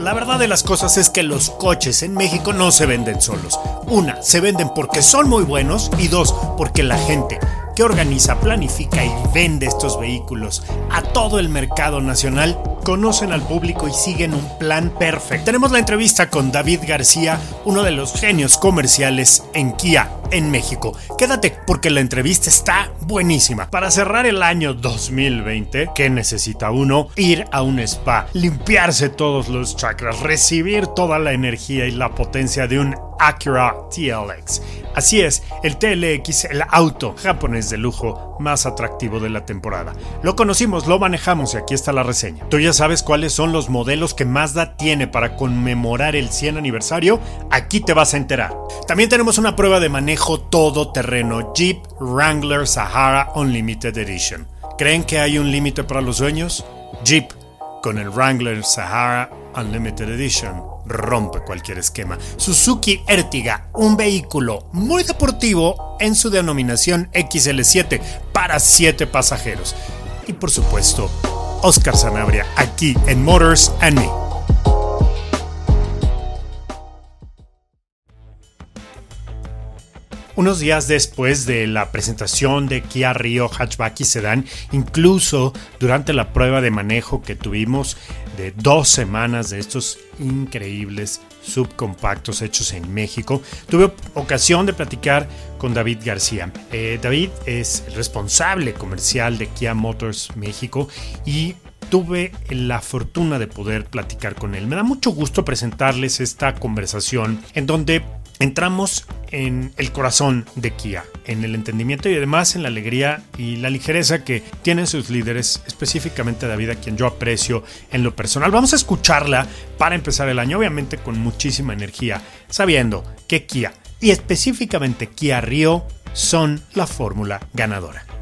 La verdad de las cosas es que los coches en México no se venden solos. Una, se venden porque son muy buenos y dos, porque la gente que organiza, planifica y vende estos vehículos a todo el mercado nacional conocen al público y siguen un plan perfecto. Tenemos la entrevista con David García, uno de los genios comerciales en Kia en México. Quédate porque la entrevista está buenísima. Para cerrar el año 2020, ¿qué necesita uno? Ir a un spa, limpiarse todos los chakras, recibir toda la energía y la potencia de un Acura TLX. Así es, el TLX, el auto japonés de lujo más atractivo de la temporada. Lo conocimos, lo manejamos y aquí está la reseña. ¿Tú ya sabes cuáles son los modelos que Mazda tiene para conmemorar el 100 aniversario? Aquí te vas a enterar. También tenemos una prueba de manejo todoterreno Jeep Wrangler Sahara Unlimited Edition. ¿Creen que hay un límite para los sueños? Jeep con el Wrangler Sahara Unlimited Edition rompe cualquier esquema. Suzuki Ertiga, un vehículo muy deportivo en su denominación XL7 para 7 pasajeros. Y por supuesto, Oscar Sanabria aquí en Motors and Me. Unos días después de la presentación de Kia Rio Hatchback y Sedan, incluso durante la prueba de manejo que tuvimos de dos semanas de estos increíbles subcompactos hechos en México, tuve ocasión de platicar con David García. Eh, David es responsable comercial de Kia Motors México y tuve la fortuna de poder platicar con él. Me da mucho gusto presentarles esta conversación en donde entramos en el corazón de Kia, en el entendimiento y además en la alegría y la ligereza que tienen sus líderes, específicamente David, a quien yo aprecio en lo personal. Vamos a escucharla para empezar el año, obviamente con muchísima energía, sabiendo que Kia y específicamente Kia Rio son la fórmula ganadora.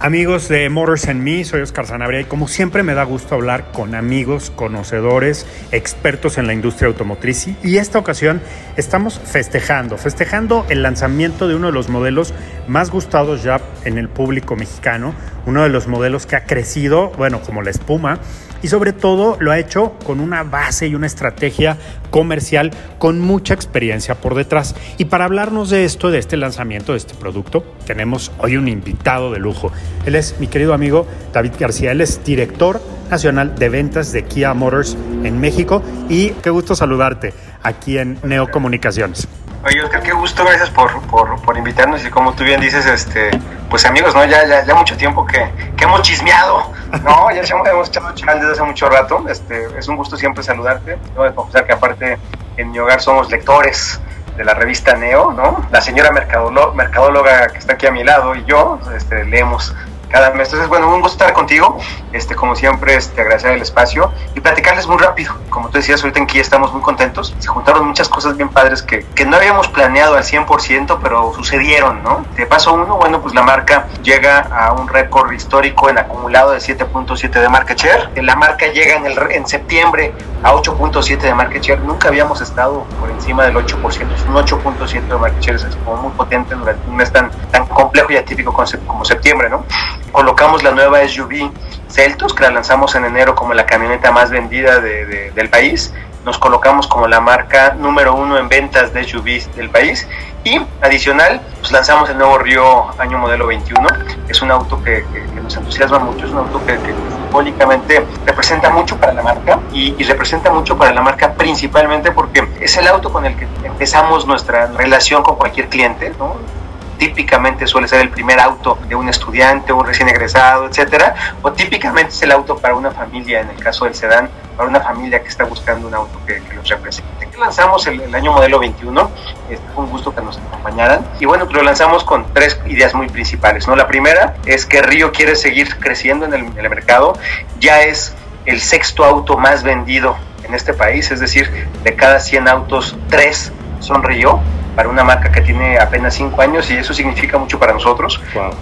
Amigos de Motors and Me, soy Oscar Sanabria y como siempre me da gusto hablar con amigos, conocedores, expertos en la industria automotriz y esta ocasión estamos festejando, festejando el lanzamiento de uno de los modelos más gustados ya en el público mexicano, uno de los modelos que ha crecido, bueno, como la espuma y sobre todo lo ha hecho con una base y una estrategia comercial con mucha experiencia por detrás. Y para hablarnos de esto, de este lanzamiento de este producto, tenemos hoy un invitado de lujo. Él es mi querido amigo David García, él es director nacional de ventas de Kia Motors en México y qué gusto saludarte aquí en Neocomunicaciones. Oye, Oscar, qué gusto, gracias por, por, por, invitarnos y como tú bien dices, este, pues amigos, ¿no? Ya, ya, ya mucho tiempo que, que hemos chismeado, ¿no? Ya hemos echado chismeado desde hace mucho rato, este, es un gusto siempre saludarte, ¿no? De confesar que aparte en mi hogar somos lectores de la revista Neo, ¿no? La señora mercadóloga que está aquí a mi lado y yo, este, leemos cada mes. Entonces, bueno, un gusto estar contigo. Este, como siempre, este, agradecer el espacio y platicarles muy rápido. Como tú decías, ahorita en Kia estamos muy contentos. Se juntaron muchas cosas bien padres que, que no habíamos planeado al 100%, pero sucedieron, ¿no? De paso uno, bueno, pues la marca llega a un récord histórico en acumulado de 7.7 de market share. La marca llega en, el, en septiembre a 8.7 de market share. Nunca habíamos estado por encima del 8%. un 8.7 de market share. Es como muy potente durante un mes tan, tan complejo y atípico como septiembre, ¿no? Colocamos la nueva SUV Celtos, que la lanzamos en enero como la camioneta más vendida de, del país. nos colocamos como la marca número uno en ventas de SUVs del país y adicional, pues lanzamos el nuevo Río año modelo 21. Es un auto que, nos entusiasma mucho, es un auto que, simbólicamente representa mucho para la marca y, y, representa mucho para la marca principalmente porque es el auto con el que empezamos nuestra relación con cualquier cliente, ¿no? Típicamente suele ser el primer auto de un estudiante, un recién egresado, etcétera, o típicamente es el auto para una familia, en el caso del sedán, para una familia que está buscando un auto que, los represente. Lanzamos el, año modelo 21, este, fue un gusto que nos acompañaran, y bueno, lo lanzamos con tres ideas muy principales, ¿no? La primera es que Río quiere seguir creciendo en el, mercado, ya es el sexto auto más vendido en este país, es decir, de cada 100 autos, 3 son Río para una marca que tiene apenas cinco años y eso significa mucho para nosotros.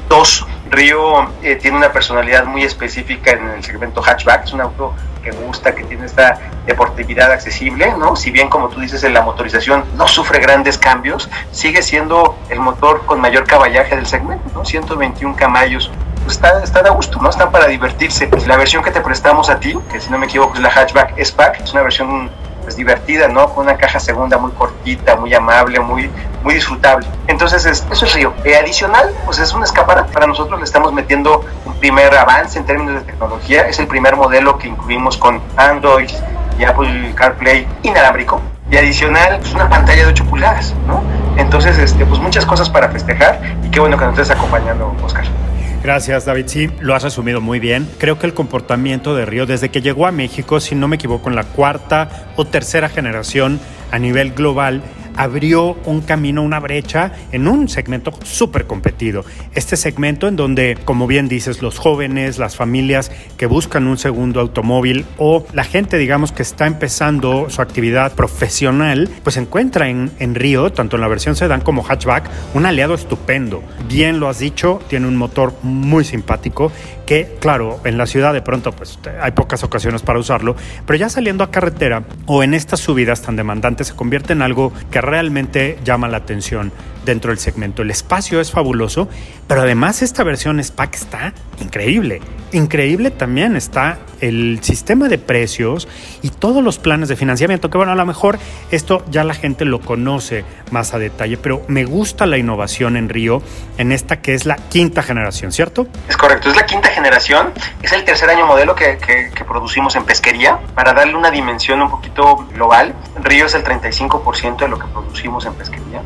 Dos, Río eh, tiene una personalidad muy específica en el segmento hatchback, es un auto que gusta, que tiene esta deportividad accesible, ¿no? Si bien como tú dices en la motorización no sufre grandes cambios, sigue siendo el motor con mayor caballaje del segmento, ¿no? 121 caballos. Pues está, está de gusto, ¿no? Están para divertirse. La versión que te prestamos a ti, que si no me equivoco es la hatchback S-Pack, es una versión pues divertida, ¿no? Con una caja segunda muy cortita, muy amable, muy, muy disfrutable. Entonces eso es Río. Eh, adicional, pues es un escaparate. Para nosotros le estamos metiendo un primer avance en términos de tecnología. Es el primer modelo que incluimos con Android y Apple CarPlay inalámbrico. Y adicional, es pues, una pantalla de 8 pulgadas, ¿no? Entonces, este, pues muchas cosas para festejar y qué bueno que nos estés acompañando, Oscar. Gracias, David. Sí, lo has asumido muy bien. Creo que el comportamiento de Río desde que llegó a México, si no me equivoco, en la cuarta o tercera generación a nivel global, abrió un camino, una brecha en un segmento súper competido. Este segmento en donde, como bien dices, los jóvenes, las familias que buscan un segundo automóvil o la gente, digamos, que está empezando su actividad profesional, pues encuentra en, en Río, tanto en la versión sedán como hatchback, un aliado estupendo. Bien lo has dicho, tiene un motor muy simpático que, claro, en la ciudad de pronto pues hay pocas ocasiones para usarlo, pero ya saliendo a carretera o en estas subidas tan demandantes se convierte en algo que realmente llama la atención dentro del segmento. El espacio es fabuloso, pero además esta versión SPAC está increíble. Increíble también está el sistema de precios y todos los planes de financiamiento, que bueno, a lo mejor esto ya la gente lo conoce más a detalle, pero me gusta la innovación en Río, en esta que es la quinta generación, ¿cierto? Es correcto, es la quinta generación, es el tercer año modelo que, producimos en pesquería, para darle una dimensión un poquito global. Río es el 35% de lo que producimos en pesquería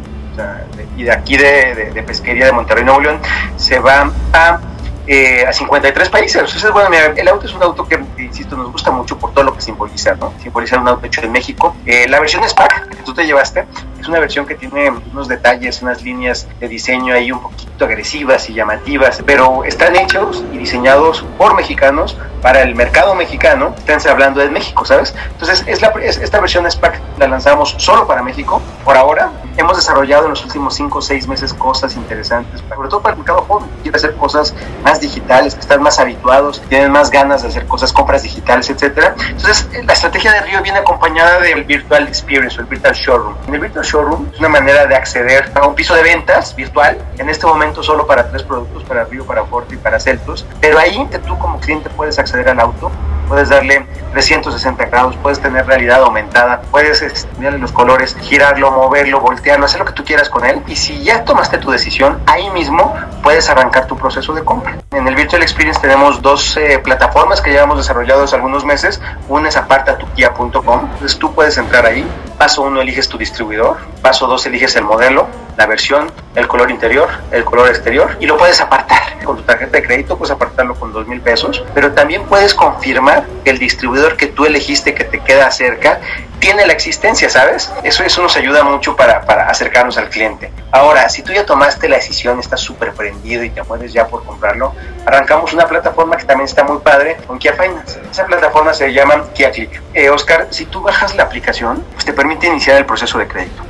y de aquí de, pesquería de Monterrey, Nuevo León, se va a eh, a 53 países. Entonces, bueno, el auto es un auto que, insisto, nos gusta mucho por todo lo que simboliza, ¿no? Simboliza un auto hecho en México. Eh, la versión SPAC que tú te llevaste es una versión que tiene unos detalles, unas líneas de diseño ahí un poquito agresivas y llamativas, pero están hechos y diseñados por mexicanos para el mercado mexicano. Están hablando de México, ¿sabes? Entonces, es la, esta versión SPAC la lanzamos solo para México. Por ahora, hemos desarrollado en los últimos 5 o 6 meses cosas interesantes, sobre todo para el mercado joven. Quiere hacer cosas más digitales, que están más habituados, tienen más ganas de hacer cosas, compras digitales, etcétera. Entonces, la estrategia de Río viene acompañada del Virtual Experience o el Virtual Showroom. En el Virtual Showroom es una manera de acceder a un piso de ventas virtual, en este momento solo para tres productos, para Río, para Forte y para Celtos, pero ahí tú como cliente puedes acceder al auto, puedes darle 360 grados, puedes tener realidad aumentada, puedes estudiarle los colores, girarlo, moverlo, voltearlo, hacer lo que tú quieras con él. Y si ya tomaste tu decisión, ahí mismo puedes arrancar tu proceso de compra. En el Virtual Experience tenemos dos eh, plataformas que llevamos desarrollados algunos meses. Una es apartatukia.com, entonces tú puedes entrar ahí. Paso uno eliges tu distribuidor, paso dos eliges el modelo, la versión, el color interior, el color exterior y lo puedes apartar. Con tu tarjeta de crédito puedes apartarlo con dos mil pesos, pero también puedes confirmar que el distribuidor que tú elegiste que te queda cerca tiene la existencia, ¿sabes? Eso, eso nos ayuda mucho para acercarnos al cliente. Ahora, si tú ya tomaste la decisión, estás súper prendido y te mueves ya por comprarlo, arrancamos una plataforma que también está muy padre con Kia Finance. Esa plataforma se llama Kia Click. Eh, Oscar, si tú bajas la aplicación, pues te permite iniciar el proceso de crédito.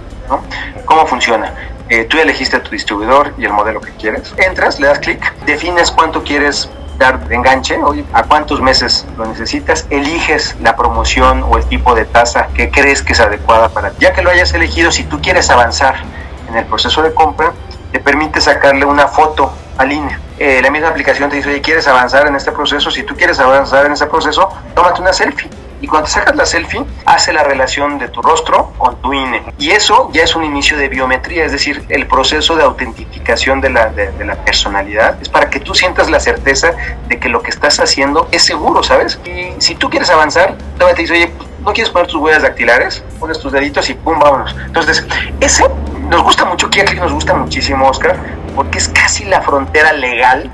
¿Cómo funciona? Eh, tú elegiste tu distribuidor y el modelo que quieres. Entras, le das clic, defines cuánto quieres dar de enganche, oye, a cuántos meses lo necesitas, eliges la promoción o el tipo de tasa que crees que es adecuada para ti. Ya que lo hayas elegido, si tú quieres avanzar en el proceso de compra, te permite sacarle una foto al INE. la misma aplicación te dice, oye, ¿quieres avanzar en este proceso? Si tú quieres avanzar en este proceso, tómate una selfie y cuando te sacas la selfie, hace la relación de tu rostro con tu INE. Y eso ya es un inicio de biometría, es decir, el proceso de autentificación de la, de, la personalidad es para que tú sientas la certeza de que lo que estás haciendo es seguro, ¿sabes? Y si tú quieres avanzar, todavía te dice, oye, ¿no quieres poner tus huellas dactilares? Pones tus deditos y pum, vámonos. Entonces, ese nos gusta mucho, Kia nos gusta muchísimo, Oscar, porque es casi la frontera legal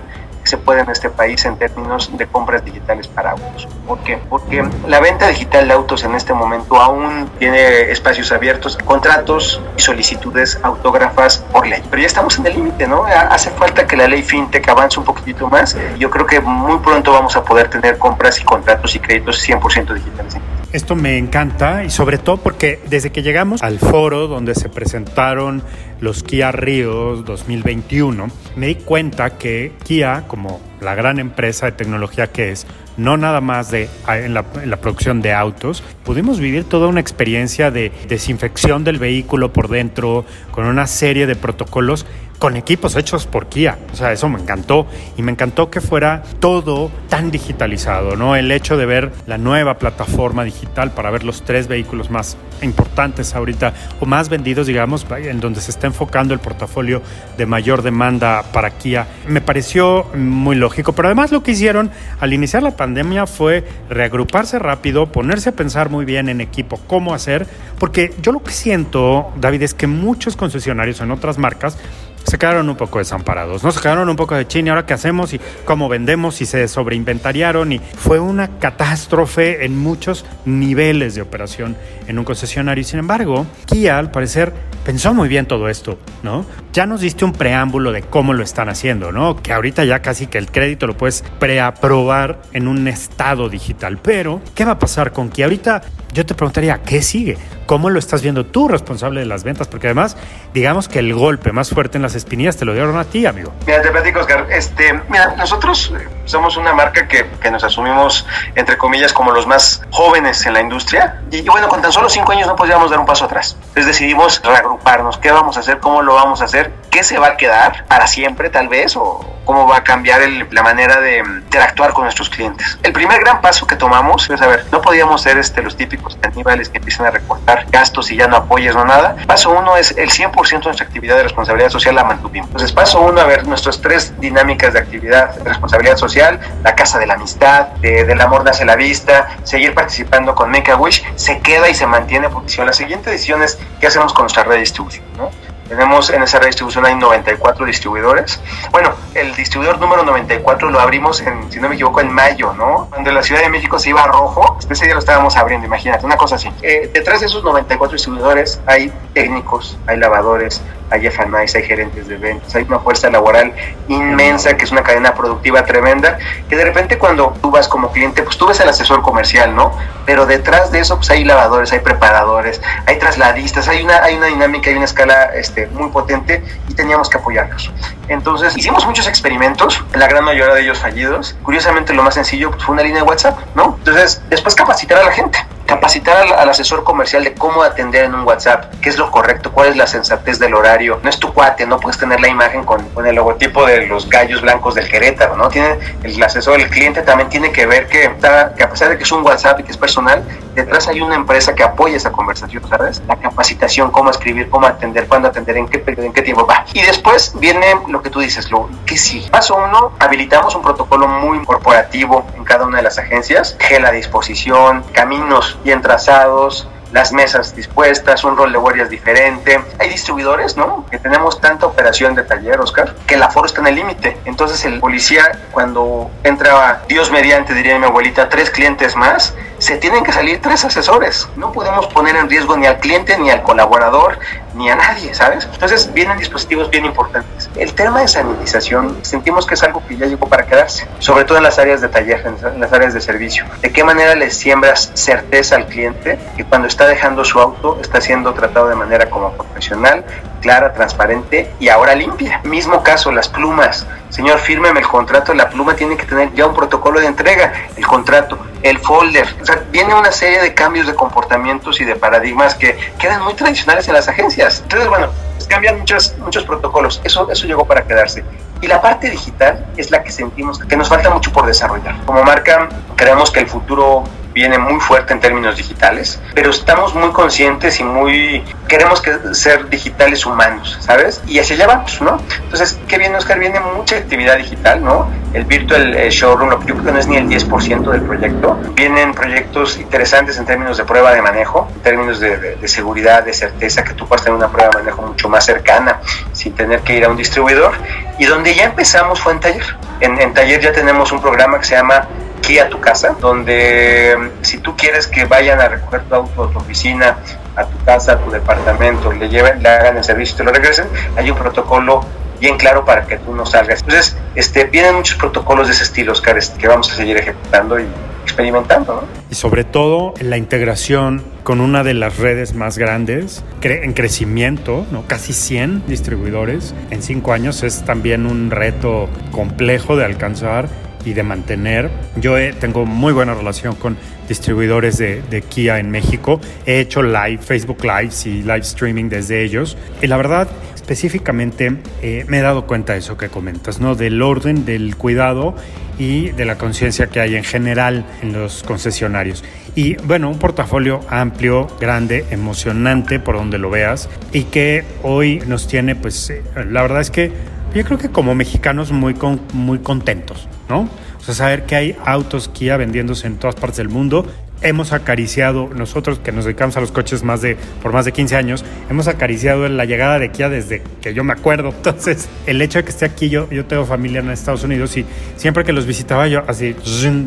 se puede en este país en términos de compras digitales para autos. ¿Por qué? Porque la venta digital de autos en este momento aún tiene espacios abiertos, contratos y solicitudes autógrafas por ley. Pero ya estamos en el límite, ¿no? Hace falta que la ley FinTech avance un poquitito más. Yo creo que muy pronto vamos a poder tener compras y contratos y créditos 100% digitales. Esto me encanta y sobre todo porque desde que llegamos al foro donde se presentaron los Kia Ríos 2021, me di cuenta que Kia, como la gran empresa de tecnología que es, no nada más de, en, la, en la producción de autos, pudimos vivir toda una experiencia de desinfección del vehículo por dentro, con una serie de protocolos con equipos hechos por Kia. O sea, eso me encantó. Y me encantó que fuera todo tan digitalizado, ¿no? El hecho de ver la nueva plataforma digital para ver los tres vehículos más importantes ahorita, o más vendidos, digamos, en donde se está enfocando el portafolio de mayor demanda para Kia, me pareció muy lógico. Pero además lo que hicieron al iniciar la pandemia fue reagruparse rápido, ponerse a pensar muy bien en equipo cómo hacer, porque yo lo que siento, David, es que muchos concesionarios en otras marcas se quedaron un poco desamparados, ¿no? Se quedaron un poco de chin, ¿y ahora qué hacemos? ¿Y cómo vendemos? Y se sobreinventariaron y fue una catástrofe en muchos niveles de operación en un concesionario. Y sin embargo, Kia, al parecer, pensó muy bien todo esto, ¿no? Ya nos diste un preámbulo de cómo lo están haciendo, ¿no? Que ahorita ya casi que el crédito lo puedes preaprobar en un estado digital. Pero, ¿qué va a pasar con Kia? Ahorita yo te preguntaría, ¿qué sigue? ¿Cómo lo estás viendo tú, responsable de las ventas? Porque además, digamos que el golpe más fuerte en las espinillas te lo dieron a ti, amigo. Mira, te platico, Oscar. Este, mira, nosotros somos una marca que, que, nos asumimos, entre comillas, como los más jóvenes en la industria. Y, bueno, con tan solo cinco años no podíamos dar un paso atrás. Entonces decidimos reagruparnos. ¿Qué vamos a hacer? ¿Cómo lo vamos a hacer? ¿Qué se va a quedar para siempre, tal vez? ¿O cómo va a cambiar el, la manera de interactuar con nuestros clientes? El primer gran paso que tomamos es, a ver, no podíamos ser este, los típicos caníbales que empiezan a recortar gastos y ya no apoyes, no nada. Paso uno es el 100% de nuestra actividad de responsabilidad social la mantuvimos. Entonces, paso uno, a ver, nuestras tres dinámicas de actividad de responsabilidad social, la casa de la amistad, de, del amor nace la vista, seguir participando con Make a Wish, se queda y se mantiene porque si la siguiente decisión es qué hacemos con nuestra red de distribución, ¿no? Tenemos en esa redistribución hay 94 distribuidores. Bueno, el distribuidor número 94 lo abrimos, en, si no me equivoco, en mayo, ¿no? Cuando la Ciudad de México se iba a rojo, ese día lo estábamos abriendo, imagínate, una cosa así. Eh, detrás de esos 94 distribuidores hay técnicos, hay lavadores, hay FANAIS, hay gerentes de ventas, hay una fuerza laboral inmensa que es una cadena productiva tremenda, que de repente cuando tú vas como cliente, pues tú ves al asesor comercial, ¿no? Pero detrás de eso pues hay lavadores, hay preparadores, hay trasladistas, hay una, hay una dinámica, hay una escala este, muy potente y teníamos que apoyarlos. Entonces hicimos muchos experimentos, la gran mayoría de ellos fallidos. Curiosamente lo más sencillo pues, fue una línea de WhatsApp, ¿no? Entonces después capacitar a la gente capacitar al, asesor comercial de cómo atender en un WhatsApp, qué es lo correcto, cuál es la sensatez del horario. No es tu cuate, no puedes tener la imagen con, con el logotipo de los gallos blancos del Querétaro, ¿no? Tiene el asesor, el cliente también tiene que ver que, que a pesar de que es un WhatsApp y que es personal, detrás hay una empresa que apoya esa conversación, ¿sabes? La capacitación, cómo escribir, cómo atender, cuándo atender, en qué periodo, en qué tiempo va. Y después viene lo que tú dices, lo que sí. Paso uno, habilitamos un protocolo muy corporativo en cada una de las agencias, gel a disposición, caminos bien trazados, las mesas dispuestas, un rol de guardias diferente. Hay distribuidores, ¿no? Que tenemos tanta operación de taller, Oscar, que el aforo está en el límite. Entonces el policía, cuando entra, Dios mediante, diría mi abuelita, tres clientes más, se tienen que salir tres asesores. No podemos poner en riesgo ni al cliente, ni al colaborador, ni a nadie, ¿sabes? Entonces vienen dispositivos bien importantes. El tema de sanitización sentimos que es algo que ya llegó para quedarse, sobre todo en las áreas de taller, en las áreas de servicio. ¿De qué manera le siembras certeza al cliente que cuando está dejando su auto está siendo tratado de manera como profesional, clara, transparente y ahora limpia? Mismo caso, las plumas. Señor, fírmeme el contrato, la pluma tiene que tener ya un protocolo de entrega, el contrato, el folder. O sea, viene una serie de cambios de comportamientos y de paradigmas que quedan muy tradicionales en las agencias. Entonces, bueno, pues cambian muchos, muchos protocolos. Eso, eso llegó para quedarse. Y la parte digital es la que sentimos que nos falta mucho por desarrollar. Como marca, creemos que el futuro viene muy fuerte en términos digitales, pero estamos muy conscientes y muy queremos que ser digitales humanos, ¿sabes? Y hacia allá vamos, ¿no? Entonces, ¿qué viene, Oscar? Viene mucha actividad digital, ¿no? El Virtual eh, Showroom, yo creo que no es ni el 10% del proyecto. Vienen proyectos interesantes en términos de prueba de manejo, en términos de, de, seguridad, de certeza, que tú puedas tener una prueba de manejo mucho más cercana, sin tener que ir a un distribuidor. Y donde ya empezamos fue en taller. En, en taller ya tenemos un programa que se llama aquí a tu casa, donde mm, si tú quieres que vayan a recoger tu auto a tu oficina, a tu casa, a tu departamento, le lleven, le hagan el servicio y te lo regresen, hay un protocolo bien claro para que tú no salgas. Entonces, este, vienen muchos protocolos de ese estilo, Oscar, este, que vamos a seguir ejecutando y experimentando. ¿no? Y sobre todo la integración con una de las redes más grandes en crecimiento, ¿no? casi 100 distribuidores en 5 años es también un reto complejo de alcanzar y de mantener. Yo tengo muy buena relación con distribuidores de, de, Kia en México. He hecho live, Facebook Lives y live streaming desde ellos. Y la verdad, específicamente, eh, me he dado cuenta de eso que comentas, ¿no? Del orden, del cuidado y de la conciencia que hay en general en los concesionarios. Y bueno, un portafolio amplio, grande, emocionante por donde lo veas y que hoy nos tiene, pues, eh, la verdad es que yo creo que como mexicanos muy, con, muy contentos, ¿no? O sea, saber que hay autos Kia vendiéndose en todas partes del mundo. Hemos acariciado, nosotros que nos dedicamos a los coches más de, por más de 15 años, hemos acariciado la llegada de Kia desde que yo me acuerdo. Entonces, el hecho de que esté aquí, yo, yo tengo familia en Estados Unidos y siempre que los visitaba yo así,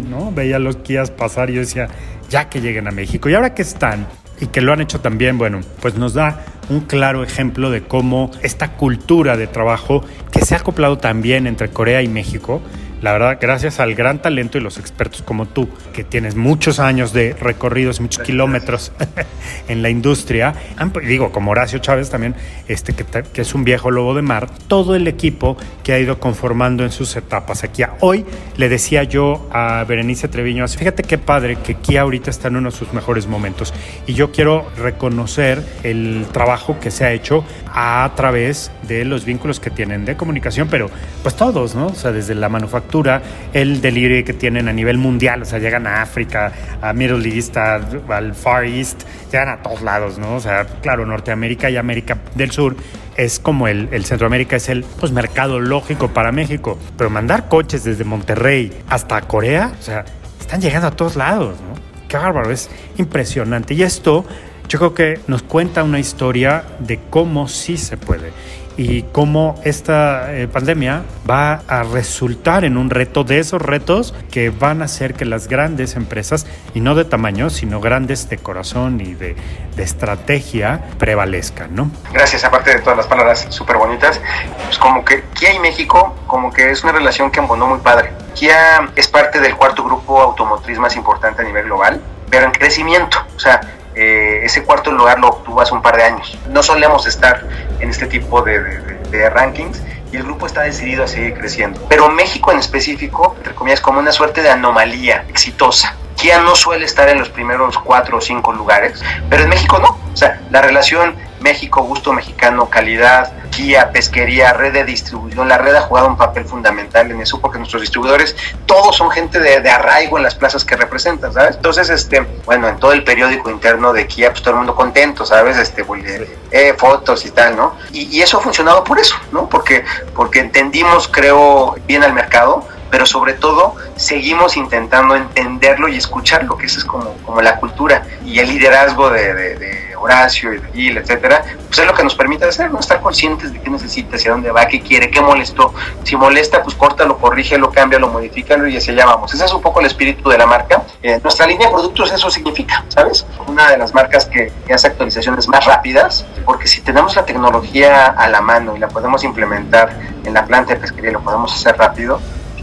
¿no? Veía los Kias pasar y yo decía, ya que lleguen a México. Y ahora que están, y que lo han hecho también, bueno, pues nos da un claro ejemplo de cómo esta cultura de trabajo que se ha acoplado también entre Corea y México, la verdad, gracias al gran talento y los expertos como tú, que tienes muchos años de recorridos, muchos kilómetros en la industria, digo, como Horacio Chávez también, este, que, que, es un viejo lobo de mar, todo el equipo que ha ido conformando en sus etapas aquí. Hoy le decía yo a Berenice Treviño, fíjate qué padre que Kia ahorita está en uno de sus mejores momentos y yo quiero reconocer el trabajo que se ha hecho a través de los vínculos que tienen de comunicación, pero pues todos, ¿no? O sea, desde la manufactura el delivery que tienen a nivel mundial, o sea, llegan a África, a Middle East, al Far East, llegan a todos lados, ¿no? O sea, claro, Norteamérica y América del Sur es como el, el, Centroamérica es el pues, mercado lógico para México, pero mandar coches desde Monterrey hasta Corea, o sea, están llegando a todos lados, ¿no? Qué bárbaro, es impresionante. Y esto yo creo que nos cuenta una historia de cómo sí se puede y cómo esta eh, pandemia va a resultar en un reto de esos retos que van a hacer que las grandes empresas, y no de tamaño, sino grandes de corazón y de, de estrategia, prevalezcan, ¿no? Gracias, aparte de todas las palabras súper bonitas, pues como que Kia y México, como que es una relación que embonó muy padre. Kia es parte del cuarto grupo automotriz más importante a nivel global, pero en crecimiento, o sea, eh, ese cuarto lugar lo obtuvo hace un par de años. No solemos estar en este tipo de, rankings y el grupo está decidido a seguir creciendo. Pero México en específico, entre comillas, como una suerte de anomalía exitosa. Kia no suele estar en los primeros cuatro o cinco lugares, pero en México no. O sea, la relación México, gusto mexicano, calidad, guía, pesquería, red de distribución. La red ha jugado un papel fundamental en eso porque nuestros distribuidores todos son gente de, arraigo en las plazas que representan, ¿sabes? Entonces, este, bueno, en todo el periódico interno de Kia, pues todo el mundo contento, ¿sabes? Este, eh, fotos y tal, ¿no? Y, y, eso ha funcionado por eso, ¿no? Porque, porque entendimos, creo, bien al mercado pero sobre todo seguimos intentando entenderlo y escucharlo, que eso es como, como la cultura y el liderazgo de, de, Horacio y de Gil, etcétera, pues es lo que nos permite hacer. Estar conscientes de qué necesita, hacia dónde va, qué quiere, qué molestó. Si molesta, pues córtalo, corrígelo, cámbialo, modifícalo y hacia allá vamos. Ese es un poco el espíritu de la marca. Eh, nuestra línea de productos eso significa, ¿sabes? Una de las marcas que, que hace actualizaciones más rápidas, porque si tenemos la tecnología a la mano y la podemos implementar en la planta de pesquería lo podemos hacer rápido,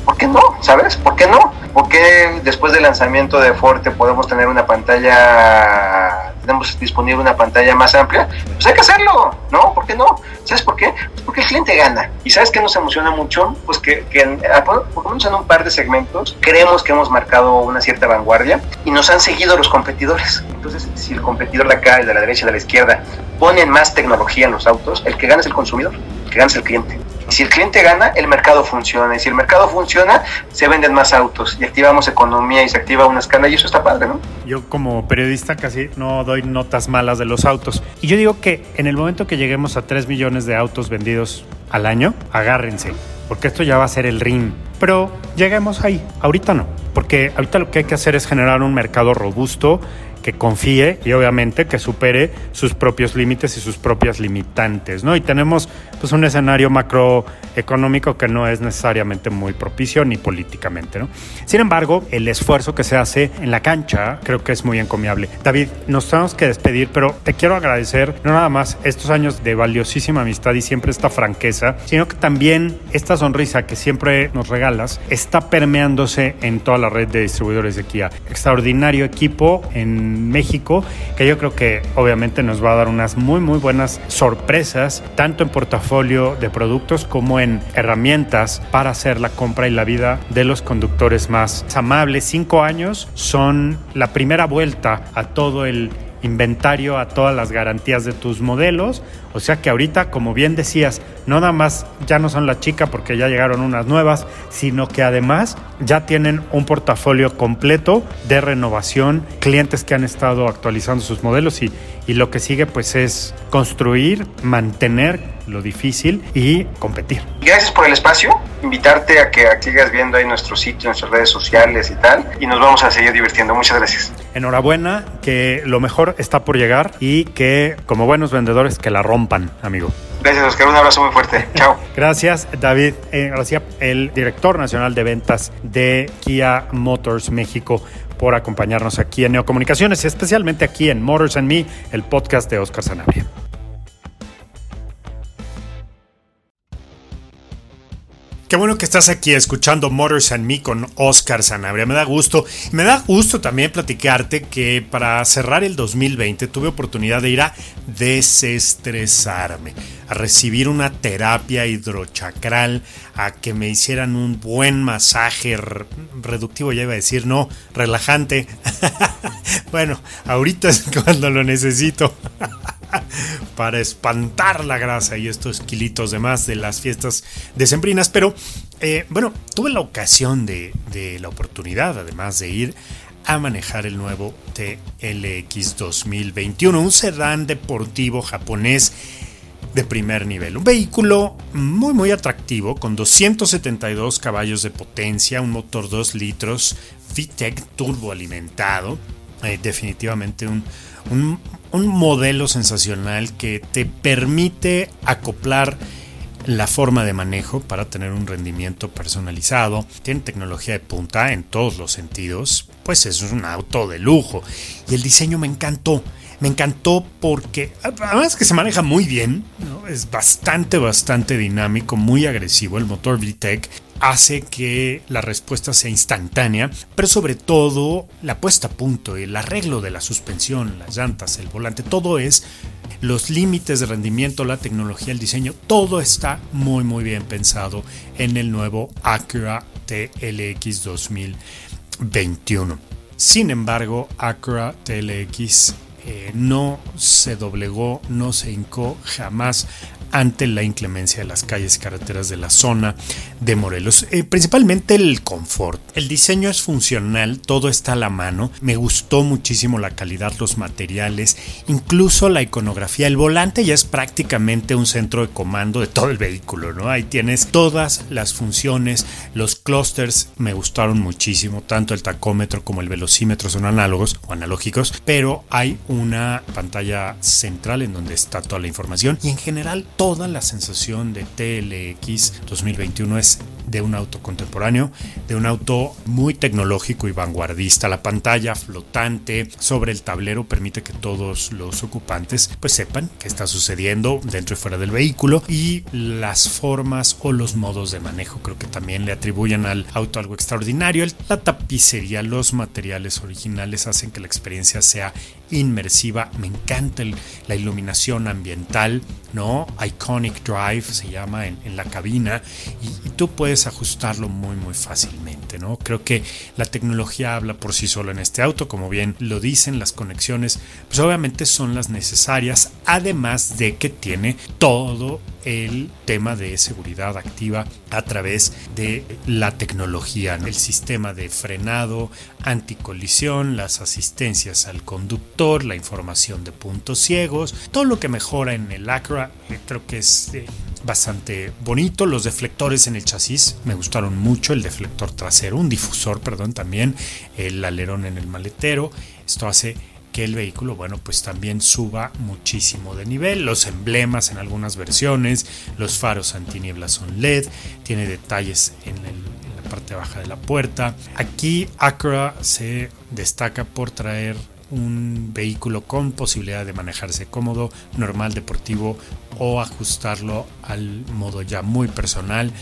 ¿por qué no? ¿Sabes? ¿Por qué no? ¿Por qué después del lanzamiento de Forte podemos tener una pantalla, tenemos disponible una pantalla más amplia? Pues hay que hacerlo, ¿no? ¿Por qué no? ¿Sabes por qué? Pues porque el cliente gana. ¿Y sabes qué nos emociona mucho? Pues que, que por lo menos en un par de segmentos creemos que hemos marcado una cierta vanguardia y nos han seguido los competidores. Entonces, si el competidor de acá, el de la derecha, de la izquierda, ponen más tecnología en los autos, el que gana es el consumidor, el que gana es el cliente. Si el cliente gana, el mercado funciona. Y si el mercado funciona, se venden más autos y activamos economía y se activa una escala y eso está padre, ¿no? Yo como periodista casi no doy notas malas de los autos. Y yo digo que en el momento que lleguemos a 3 millones de autos vendidos al año, agárrense, porque esto ya va a ser el ring. Pero lleguemos ahí, ahorita no, porque ahorita lo que hay que hacer es generar un mercado robusto que confíe y obviamente que supere sus propios límites y sus propias limitantes, ¿no? Y tenemos pues un escenario macroeconómico que no es necesariamente muy propicio ni políticamente, ¿no? Sin embargo, el esfuerzo que se hace en la cancha creo que es muy encomiable. David, nos tenemos que despedir, pero te quiero agradecer no nada más estos años de valiosísima amistad y siempre esta franqueza, sino que también esta sonrisa que siempre nos regalas está permeándose en toda la red de distribuidores de Kia. Extraordinario equipo en México, que yo creo que obviamente nos va a dar unas muy, muy buenas sorpresas, tanto en portafolio de productos como en herramientas para hacer la compra y la vida de los conductores más amables. Cinco años son la primera vuelta a todo el inventario a todas las garantías de tus modelos. O sea que ahorita, como bien decías, no nada más ya no son la chica porque ya llegaron unas nuevas, sino que además ya tienen un portafolio completo de renovación, clientes que han estado actualizando sus modelos y, y lo que sigue pues es construir, mantener lo difícil y competir. Gracias por el espacio, invitarte a que sigas viendo ahí nuestro sitio, nuestras redes sociales y tal, y nos vamos a seguir divirtiendo. Muchas gracias. Enhorabuena, que lo mejor está por llegar y que como buenos vendedores que la rompan, amigo. Gracias, Oscar. Un abrazo muy fuerte. Chao. Gracias, David eh, García, el director nacional de ventas de Kia Motors México, por acompañarnos aquí en Neocomunicaciones y especialmente aquí en Motors and Me, el podcast de Oscar Sanabria. Qué bueno que estás aquí escuchando Motors and Me con Oscar Sanabria. Me da gusto. Me da gusto también platicarte que para cerrar el 2020 tuve oportunidad de ir a desestresarme, a recibir una terapia hidrochacral, a que me hicieran un buen masaje reductivo, ya iba a decir, no, relajante. bueno, ahorita es cuando lo necesito. para espantar la grasa y estos kilitos de más de las fiestas decembrinas. Pero eh, bueno, tuve la ocasión de, de la oportunidad, además de ir a manejar el nuevo TLX 2021, un sedán deportivo japonés de primer nivel. Un vehículo muy muy atractivo con 272 caballos de potencia, un motor 2 litros, VTEC turbo alimentado, eh, definitivamente un, un, un modelo sensacional que te permite acoplar la forma de manejo para tener un rendimiento personalizado. Tiene tecnología de punta en todos los sentidos. Pues es un auto de lujo. Y el diseño me encantó. Me encantó porque además que se maneja muy bien, es bastante, bastante dinámico, muy agresivo. El motor VTEC hace que la respuesta sea instantánea, pero sobre todo la puesta a punto, el arreglo de la suspensión, las llantas, el volante, todo es los límites de rendimiento, la tecnología, el diseño, todo está muy muy bien pensado en el nuevo Acura TLX 2021. Sin embargo, Acura TLX eh, no se doblegó, no se hincó jamás ante la inclemencia de las calles y carreteras de la zona de Morelos. Eh, principalmente el confort. El diseño es funcional, todo está a la mano. Me gustó muchísimo la calidad, los materiales, incluso la iconografía. El volante ya es prácticamente un centro de comando de todo el vehículo, ¿no? Ahí tienes todas las funciones, los clusters me gustaron muchísimo, tanto el tacómetro como el velocímetro son análogos o analógicos, pero hay una pantalla central en donde está toda la información y en general toda la sensación de TLX 2021 es de un auto contemporáneo, de un auto muy tecnológico y vanguardista. La pantalla flotante sobre el tablero permite que todos los ocupantes pues sepan qué está sucediendo dentro y fuera del vehículo y las formas o los modos de manejo creo que también le atribuyen al auto algo extraordinario. La tapicería, los materiales originales hacen que la experiencia sea inmersiva. Me encanta la iluminación ambiental, ¿no? Iconic Drive se llama en, la cabina y, tú puedes ajustarlo muy muy fácilmente, ¿no? Creo que la tecnología habla por sí sola en este auto, como bien lo dicen, las conexiones, pues obviamente son las necesarias, además de que tiene todo el tema de seguridad activa a través de la tecnología, el sistema de frenado, anticolisión, las asistencias al conductor, la información de puntos ciegos, todo lo que mejora en el Acura, creo que es eh, bastante bonito. Los deflectores en el chasis me gustaron mucho, el deflector trasero, un difusor, perdón, también, el alerón en el maletero. Esto hace que el vehículo, bueno, pues también suba muchísimo de nivel. Los emblemas en algunas versiones, los faros antinieblas son LED, tiene detalles en, la parte baja de la puerta. Aquí Acura se destaca por traer un vehículo con posibilidad de manejarse cómodo, normal, deportivo o ajustarlo al modo ya muy personal.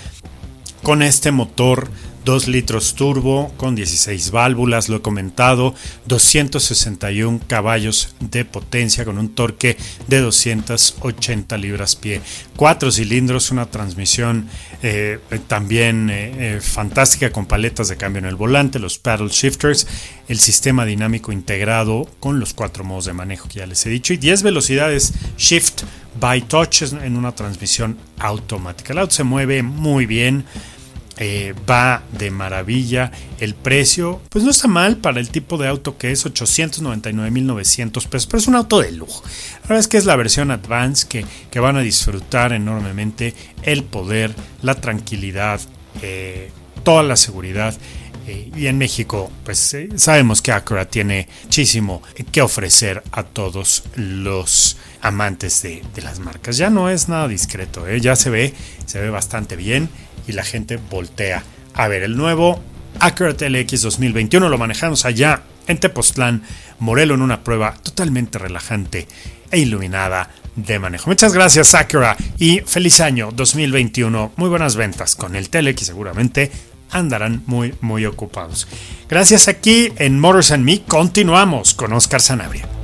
Con este motor 2 litros turbo con 16 válvulas, lo he comentado, 261 caballos de potencia con un torque de 280 libras pie, 4 cilindros, una transmisión eh, también eh, eh, fantástica con paletas de cambio en el volante, los paddle shifters, el sistema dinámico integrado con los cuatro modos de manejo que ya les he dicho y 10 velocidades shift by touch en una transmisión automática. El auto se mueve muy bien eh, va de maravilla. El precio, pues no está mal para el tipo de auto que es 899.900 pesos, pero es un auto de lujo. La verdad es que es la versión Advance que, que van a disfrutar enormemente el poder, la tranquilidad, eh, toda la seguridad. Eh, y en México, pues sabemos que Acura tiene muchísimo que ofrecer a todos los amantes de, las marcas. Ya no es nada discreto, ya se ve, se ve bastante bien y la gente voltea a ver el nuevo Acura TLX 2021. Lo manejamos allá en Tepoztlán, Morelo, en una prueba totalmente relajante e iluminada de manejo. Muchas gracias, Acura, y feliz año 2021. Muy buenas ventas con el TLX, seguramente andarán muy, muy ocupados. Gracias aquí en Motors and Me. Continuamos con Oscar Sanabria.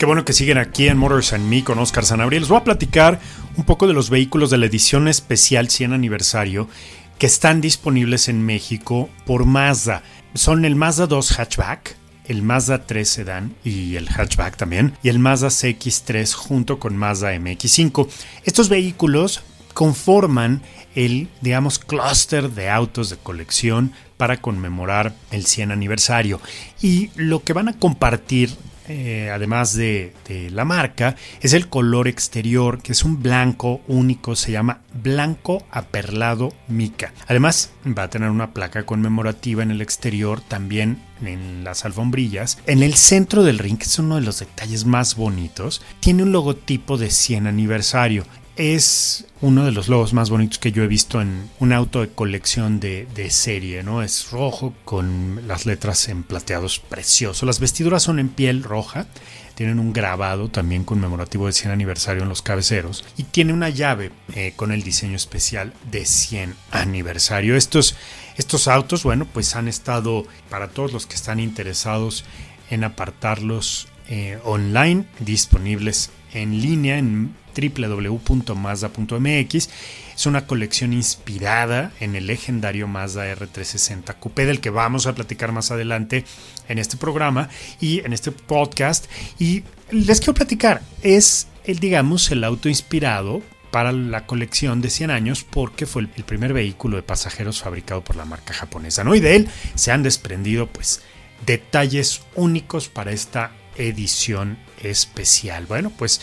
Qué bueno que siguen aquí en Motors and Me con Oscar Sanabria. Les voy a platicar un poco de los vehículos de la edición especial 100 aniversario que están disponibles en México por Mazda. Son el Mazda 2 hatchback, el Mazda 3 sedán y el hatchback también, y el Mazda CX3 junto con Mazda MX5. Estos vehículos conforman el, digamos, clúster de autos de colección para conmemorar el 100 aniversario. Y lo que van a compartir eh, además de, la marca, es el color exterior, que es un blanco único, se llama blanco aperlado mica. Además, va a tener una placa conmemorativa en el exterior, también en las alfombrillas. En el centro del ring, que es uno de los detalles más bonitos, tiene un logotipo de 100 aniversario es uno de los logos más bonitos que yo he visto en un auto de colección de, serie, ¿no? Es rojo con las letras en plateados preciosos. Las vestiduras son en piel roja, tienen un grabado también conmemorativo de 100 aniversario en los cabeceros y tiene una llave eh, con el diseño especial de 100 aniversario. Estos, estos autos, bueno, pues han estado para todos los que están interesados en apartarlos eh, online, disponibles en línea en www.mazda.mx. Es una colección inspirada en el legendario Mazda R360 Coupé del que vamos a platicar más adelante en este programa y en este podcast. Y les quiero platicar, es el, digamos, el auto inspirado para la colección de 100 años porque fue el, primer vehículo de pasajeros fabricado por la marca japonesa. ¿no? Y de él se han desprendido pues detalles únicos para esta edición especial. Bueno, pues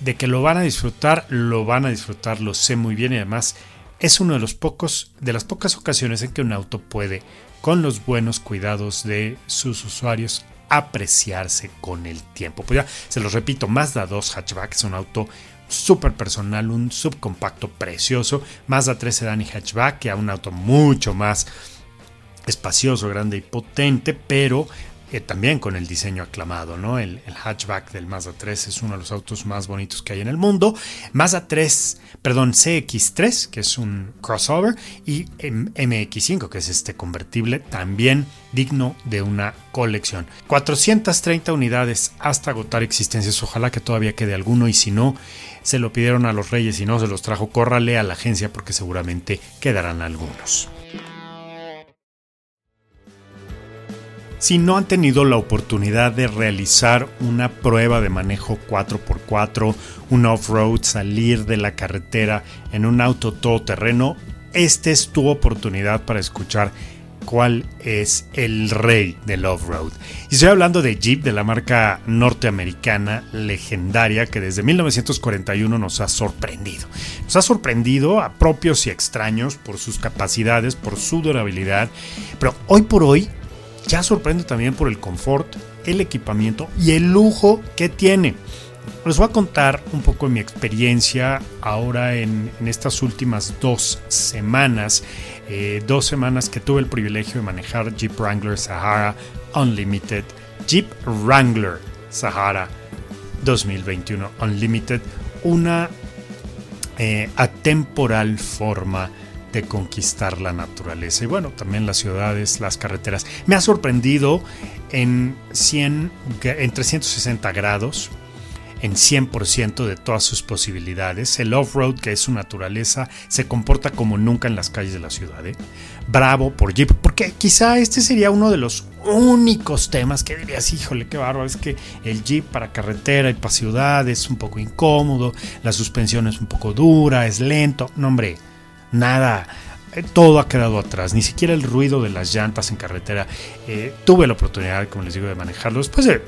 de que lo van a disfrutar, lo van a disfrutar, lo sé muy bien y además es uno de los pocos de las pocas ocasiones en que un auto puede con los buenos cuidados de sus usuarios apreciarse con el tiempo. Pues ya se los repito, Mazda 2 hatchback es un auto súper personal, un subcompacto precioso, Mazda 3 sedán y hatchback, que a un auto mucho más espacioso, grande y potente, pero eh, también con el diseño aclamado, ¿no? El, hatchback del Mazda 3 es uno de los autos más bonitos que hay en el mundo. Mazda 3, perdón, CX3, que es un crossover, y MX5, que es este convertible, también digno de una colección. 430 unidades hasta agotar existencias. Ojalá que todavía quede alguno y si no, se lo pidieron a los reyes y no se los trajo, córrale a la agencia porque seguramente quedarán algunos. Si no han tenido la oportunidad de realizar una prueba de manejo 4x4, un off-road, salir de la carretera en un auto todoterreno, esta es tu oportunidad para escuchar cuál es el rey del off-road. Y estoy hablando de Jeep, de la marca norteamericana legendaria que desde 1941 nos ha sorprendido. Nos ha sorprendido a propios y extraños por sus capacidades, por su durabilidad, pero hoy por hoy ya sorprende también por el confort, el equipamiento y el lujo que tiene. Les voy a contar un poco de mi experiencia ahora en, estas últimas dos semanas. Eh, dos semanas que tuve el privilegio de manejar Jeep Wrangler Sahara Unlimited. Jeep Wrangler Sahara 2021 Unlimited. Una eh, atemporal forma de conquistar la naturaleza y bueno, también las ciudades, las carreteras. Me ha sorprendido en 100 en 360 grados en 100% de todas sus posibilidades. El off-road, que es su naturaleza, se comporta como nunca en las calles de la ciudad. ¿eh? Bravo por Jeep, porque quizá este sería uno de los únicos temas que dirías, híjole, qué bárbaro, es que el Jeep para carretera y para ciudad es un poco incómodo, la suspensión es un poco dura, es lento. No, hombre, nada, eh, todo ha quedado atrás, ni siquiera el ruido de las llantas en carretera. Eh, tuve la oportunidad, como les digo, de manejarlo después de,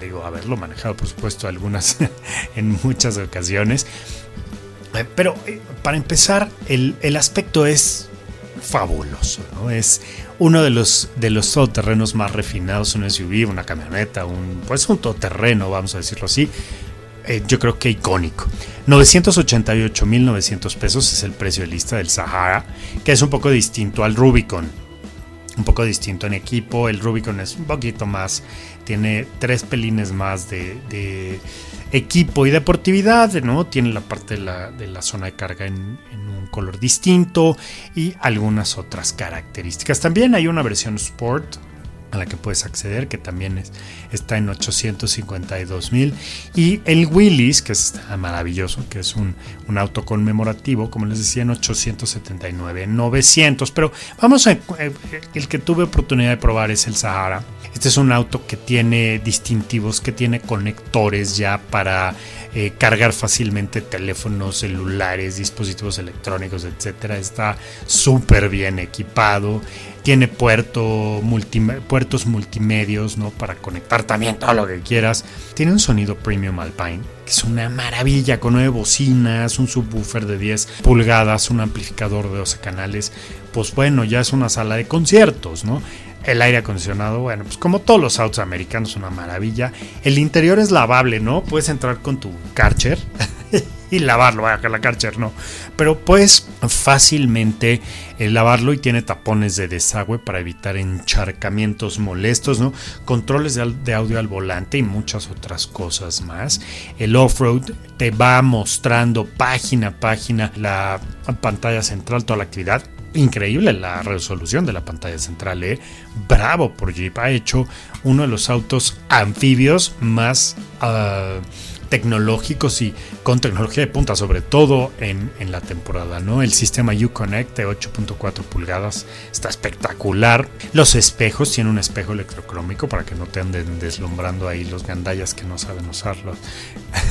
digo, haberlo manejado, por supuesto, algunas en muchas ocasiones. Eh, pero para empezar, el, aspecto es fabuloso. Es uno de los, de los todoterrenos más refinados, un SUV, una camioneta, un, pues un todoterreno, vamos a decirlo así, eh, yo creo que icónico. 988.900 pesos es el precio de lista del Sahara, que es un poco distinto al Rubicon. Un poco distinto en equipo. El Rubicon es un poquito más, tiene tres pelines más de, equipo y deportividad, ¿no? Tiene la parte de la, zona de carga en, un color distinto y algunas otras características. También hay una versión Sport a la que puedes acceder, que también es, está en 852 mil. Y el Willys, que es maravilloso, que es un, un, auto conmemorativo, como les decía, en 879, 900. Pero vamos a. Eh, el que tuve oportunidad de probar es el Sahara. Este es un auto que tiene distintivos, que tiene conectores ya para eh, cargar fácilmente teléfonos celulares, dispositivos electrónicos, etcétera. Está súper bien equipado. Tiene puerto puertos multimedios ¿no? para conectar también todo lo que quieras. Tiene un sonido premium Alpine, que es una maravilla, con nueve bocinas, un subwoofer de 10 pulgadas, un amplificador de 12 canales. Pues bueno, ya es una sala de conciertos, ¿no? El aire acondicionado, bueno, pues como todos los autos americanos, una maravilla. El interior es lavable, ¿no? Puedes entrar con tu Karcher y lavarlo, vaya que la Karcher no. Pero puedes fácilmente eh, lavarlo y tiene tapones de desagüe para evitar encharcamientos molestos, ¿no? Controles de, de audio al volante y muchas otras cosas más. El off-road te va mostrando página a página la pantalla central, toda la actividad increíble la resolución de la pantalla central. ¿eh? Bravo por Jeep. Ha hecho uno de los autos anfibios más uh, tecnológicos y con tecnología de punta, sobre todo en, la temporada. ¿no? El sistema Uconnect de 8.4 pulgadas está espectacular. Los espejos, tiene un espejo electrocrómico para que no te anden deslumbrando ahí los gandallas que no saben usarlo.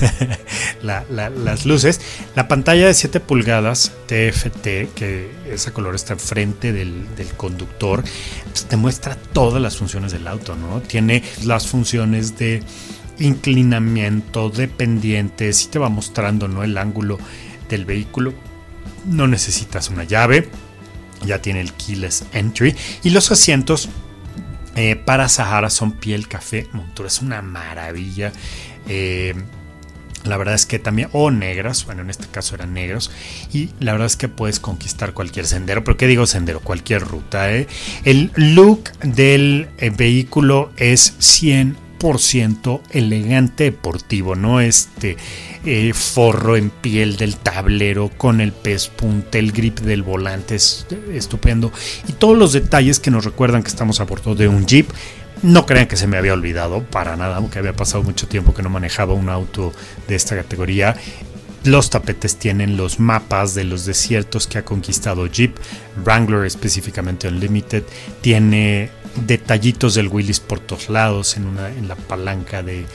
las luces. La pantalla de 7 pulgadas TFT, que ese color está enfrente del, del conductor, pues, te muestra todas las funciones del auto. ¿no? Tiene las funciones de inclinamiento, de pendientes y te va mostrando ¿no? el ángulo del vehículo. No necesitas una llave, ya tiene el keyless entry y los asientos eh, para Sahara son piel café montura, es una maravilla. Eh, La verdad es que también, o negras, bueno, en este caso eran negros, y la verdad es que puedes conquistar cualquier sendero, pero ¿qué digo sendero? Cualquier ruta. ¿eh? El look del eh, vehículo es 100% elegante deportivo, no este eh, forro en piel del tablero con el pez punta, el grip del volante es estupendo y todos los detalles que nos recuerdan que estamos a bordo de un Jeep no crean que se me había olvidado para nada, aunque había pasado mucho tiempo que no manejaba un auto de esta categoría. Los tapetes tienen los mapas de los desiertos que ha conquistado Jeep. Wrangler específicamente Unlimited tiene detallitos del Willis por todos lados, en, la palanca de,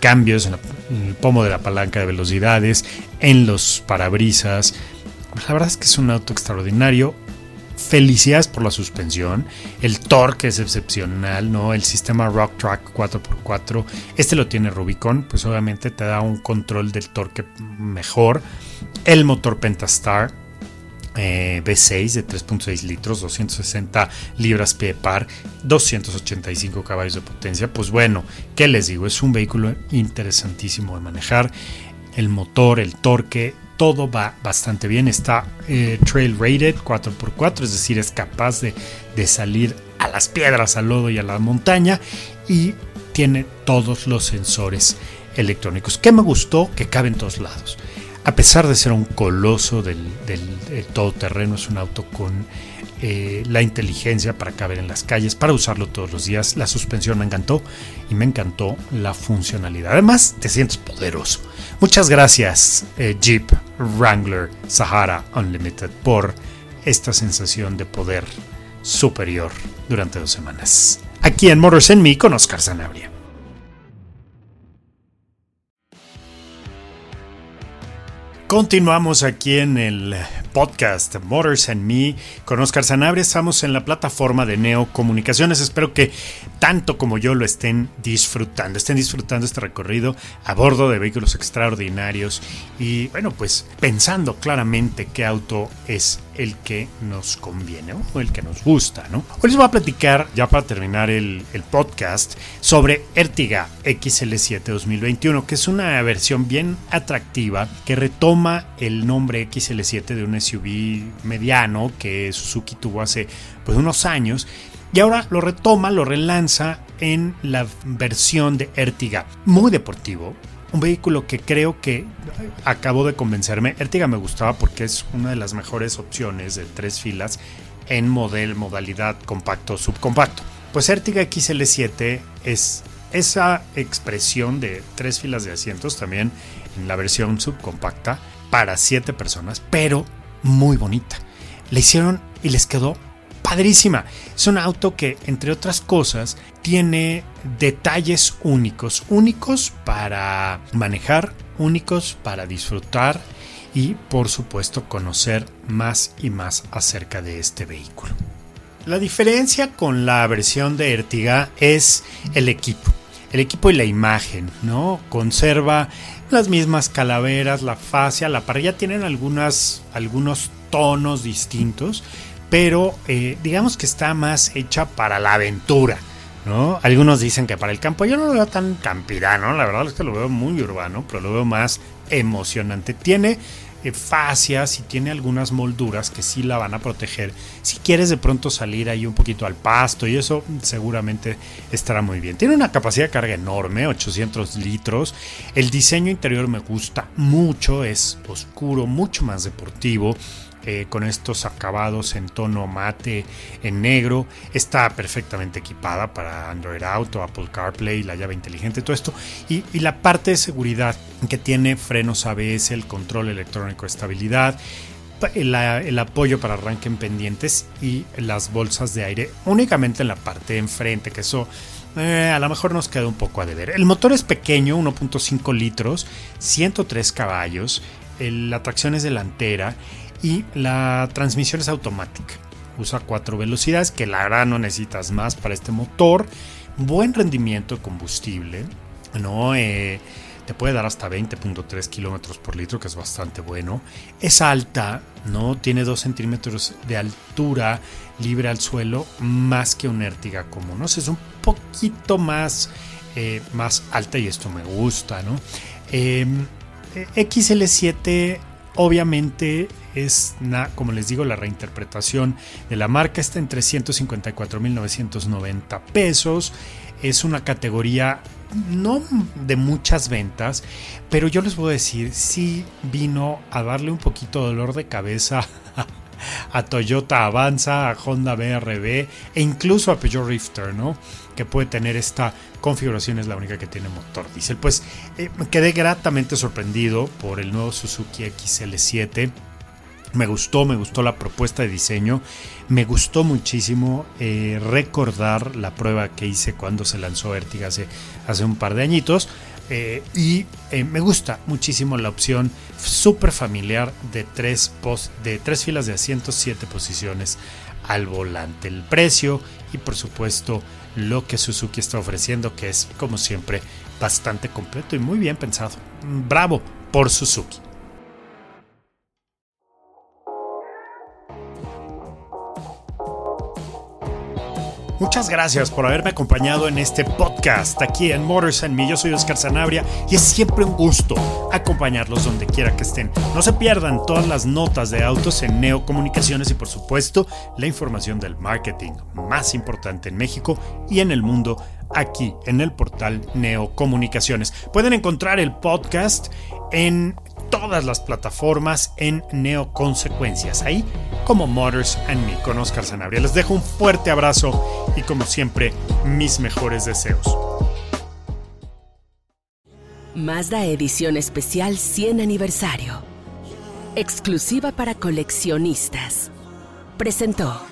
cambios, en, el pomo de la palanca de velocidades, en los parabrisas. La verdad es que es un auto extraordinario felicidades por la suspensión. El torque es excepcional, ¿no? El sistema Rock Track 4x4. Este lo tiene Rubicon, pues obviamente te da un control del torque mejor. El motor Pentastar. Eh, V6 de 3.6 litros, 260 libras pie par, 285 caballos de potencia. Pues bueno, ¿qué les digo? Es un vehículo interesantísimo de manejar. El motor, el torque, todo va bastante bien. Está eh, trail rated 4x4, es decir, es capaz de, de salir a las piedras, al lodo y a la montaña. Y tiene todos los sensores electrónicos. ¿Qué me gustó? Que cabe en todos lados. A pesar de ser un coloso del, todoterreno, es un auto con eh, la inteligencia para caber en las calles, para usarlo todos los días. La suspensión me encantó y me encantó la funcionalidad. Además, te sientes poderoso. Muchas gracias, eh, Jeep Wrangler Sahara Unlimited, por esta sensación de poder superior durante dos semanas. Aquí en Motors en Me con Oscar Sanabria. Continuamos aquí en el podcast Motors and Me con Oscar Sanabria. Estamos en la plataforma de Neo Comunicaciones. Espero que tanto como yo lo estén disfrutando, estén disfrutando este recorrido a bordo de vehículos extraordinarios y bueno, pues pensando claramente qué auto es el que nos conviene o el que nos gusta, ¿no? Hoy les voy a platicar, ya para terminar el, el podcast, sobre Ertiga XL7 2021, que es una versión bien atractiva que retoma el nombre XL7 de un SUV mediano que Suzuki tuvo hace pues, unos años y ahora lo retoma, lo relanza en la versión de Ertiga, muy deportivo, un vehículo que creo que acabó de convencerme. Ertiga me gustaba porque es una de las mejores opciones de tres filas en model, modalidad compacto, subcompacto. Pues Ertiga XL7 es esa expresión de tres filas de asientos también en la versión subcompacta para siete personas, pero muy bonita. Le hicieron y les quedó padrísima. Es un auto que, entre otras cosas, tiene detalles únicos, únicos para manejar, únicos para disfrutar y, por supuesto, conocer más y más acerca de este vehículo. La diferencia con la versión de Ertiga es el equipo. El equipo y la imagen, ¿no? Conserva las mismas calaveras, la fascia, la parrilla tienen algunas, algunos tonos distintos, pero eh, digamos que está más hecha para la aventura. ¿no? Algunos dicen que para el campo yo no lo veo tan campirano, la verdad es que lo veo muy urbano, pero lo veo más emocionante. Tiene eh, fascias y tiene algunas molduras que sí la van a proteger. Si quieres de pronto salir ahí un poquito al pasto y eso seguramente estará muy bien. Tiene una capacidad de carga enorme, 800 litros. El diseño interior me gusta mucho, es oscuro, mucho más deportivo. Eh, con estos acabados en tono mate, en negro. Está perfectamente equipada para Android Auto, Apple CarPlay, la llave inteligente, todo esto. Y, la parte de seguridad que tiene frenos ABS, el control electrónico de estabilidad. el apoyo para arranque en pendientes y las bolsas de aire únicamente en la parte de enfrente, que eso eh, a lo mejor nos queda un poco a deber. El motor es pequeño, 1.5 litros, 103 caballos, la tracción es delantera y la transmisión es automática. Usa cuatro velocidades, que la verdad no necesitas más para este motor. Buen rendimiento de combustible, ¿no? Eh, te puede dar hasta 20.3 kilómetros por litro, que es bastante bueno. Es alta, ¿no? Tiene 2 centímetros de altura libre al suelo, más que un Ertiga común. ¿no? es un poquito más, eh, más alta y esto me gusta, ¿no? Em, XL7 obviamente es, como les digo, la reinterpretación de la marca está en 354.990 pesos. Es una categoría no de muchas ventas, pero yo les voy a decir, sí vino a darle un poquito de dolor de cabeza a Toyota Avanza, a Honda BRB e incluso a Peugeot Rifter, ¿no? Que puede tener esta configuración, es la única que tiene motor diésel. Pues eh, quedé gratamente sorprendido por el nuevo Suzuki XL7. Me gustó, me gustó la propuesta de diseño. Me gustó muchísimo eh, recordar la prueba que hice cuando se lanzó Ertiga hace, hace un par de añitos. Eh, y eh, me gusta muchísimo la opción súper familiar de tres, post, de tres filas de asientos, siete posiciones al volante. El precio y por supuesto lo que Suzuki está ofreciendo, que es como siempre bastante completo y muy bien pensado. Bravo por Suzuki. Muchas gracias por haberme acompañado en este podcast aquí en Motors and Me. Yo soy Oscar Sanabria y es siempre un gusto acompañarlos donde quiera que estén. No se pierdan todas las notas de autos en Neocomunicaciones y por supuesto la información del marketing más importante en México y en el mundo aquí en el portal Neocomunicaciones. Pueden encontrar el podcast en todas las plataformas en Neoconsecuencias, ahí como Motors and Me con Oscar Sanabria. Les dejo un fuerte abrazo y como siempre, mis mejores deseos. Mazda Edición Especial 100 Aniversario. Exclusiva para coleccionistas. Presentó.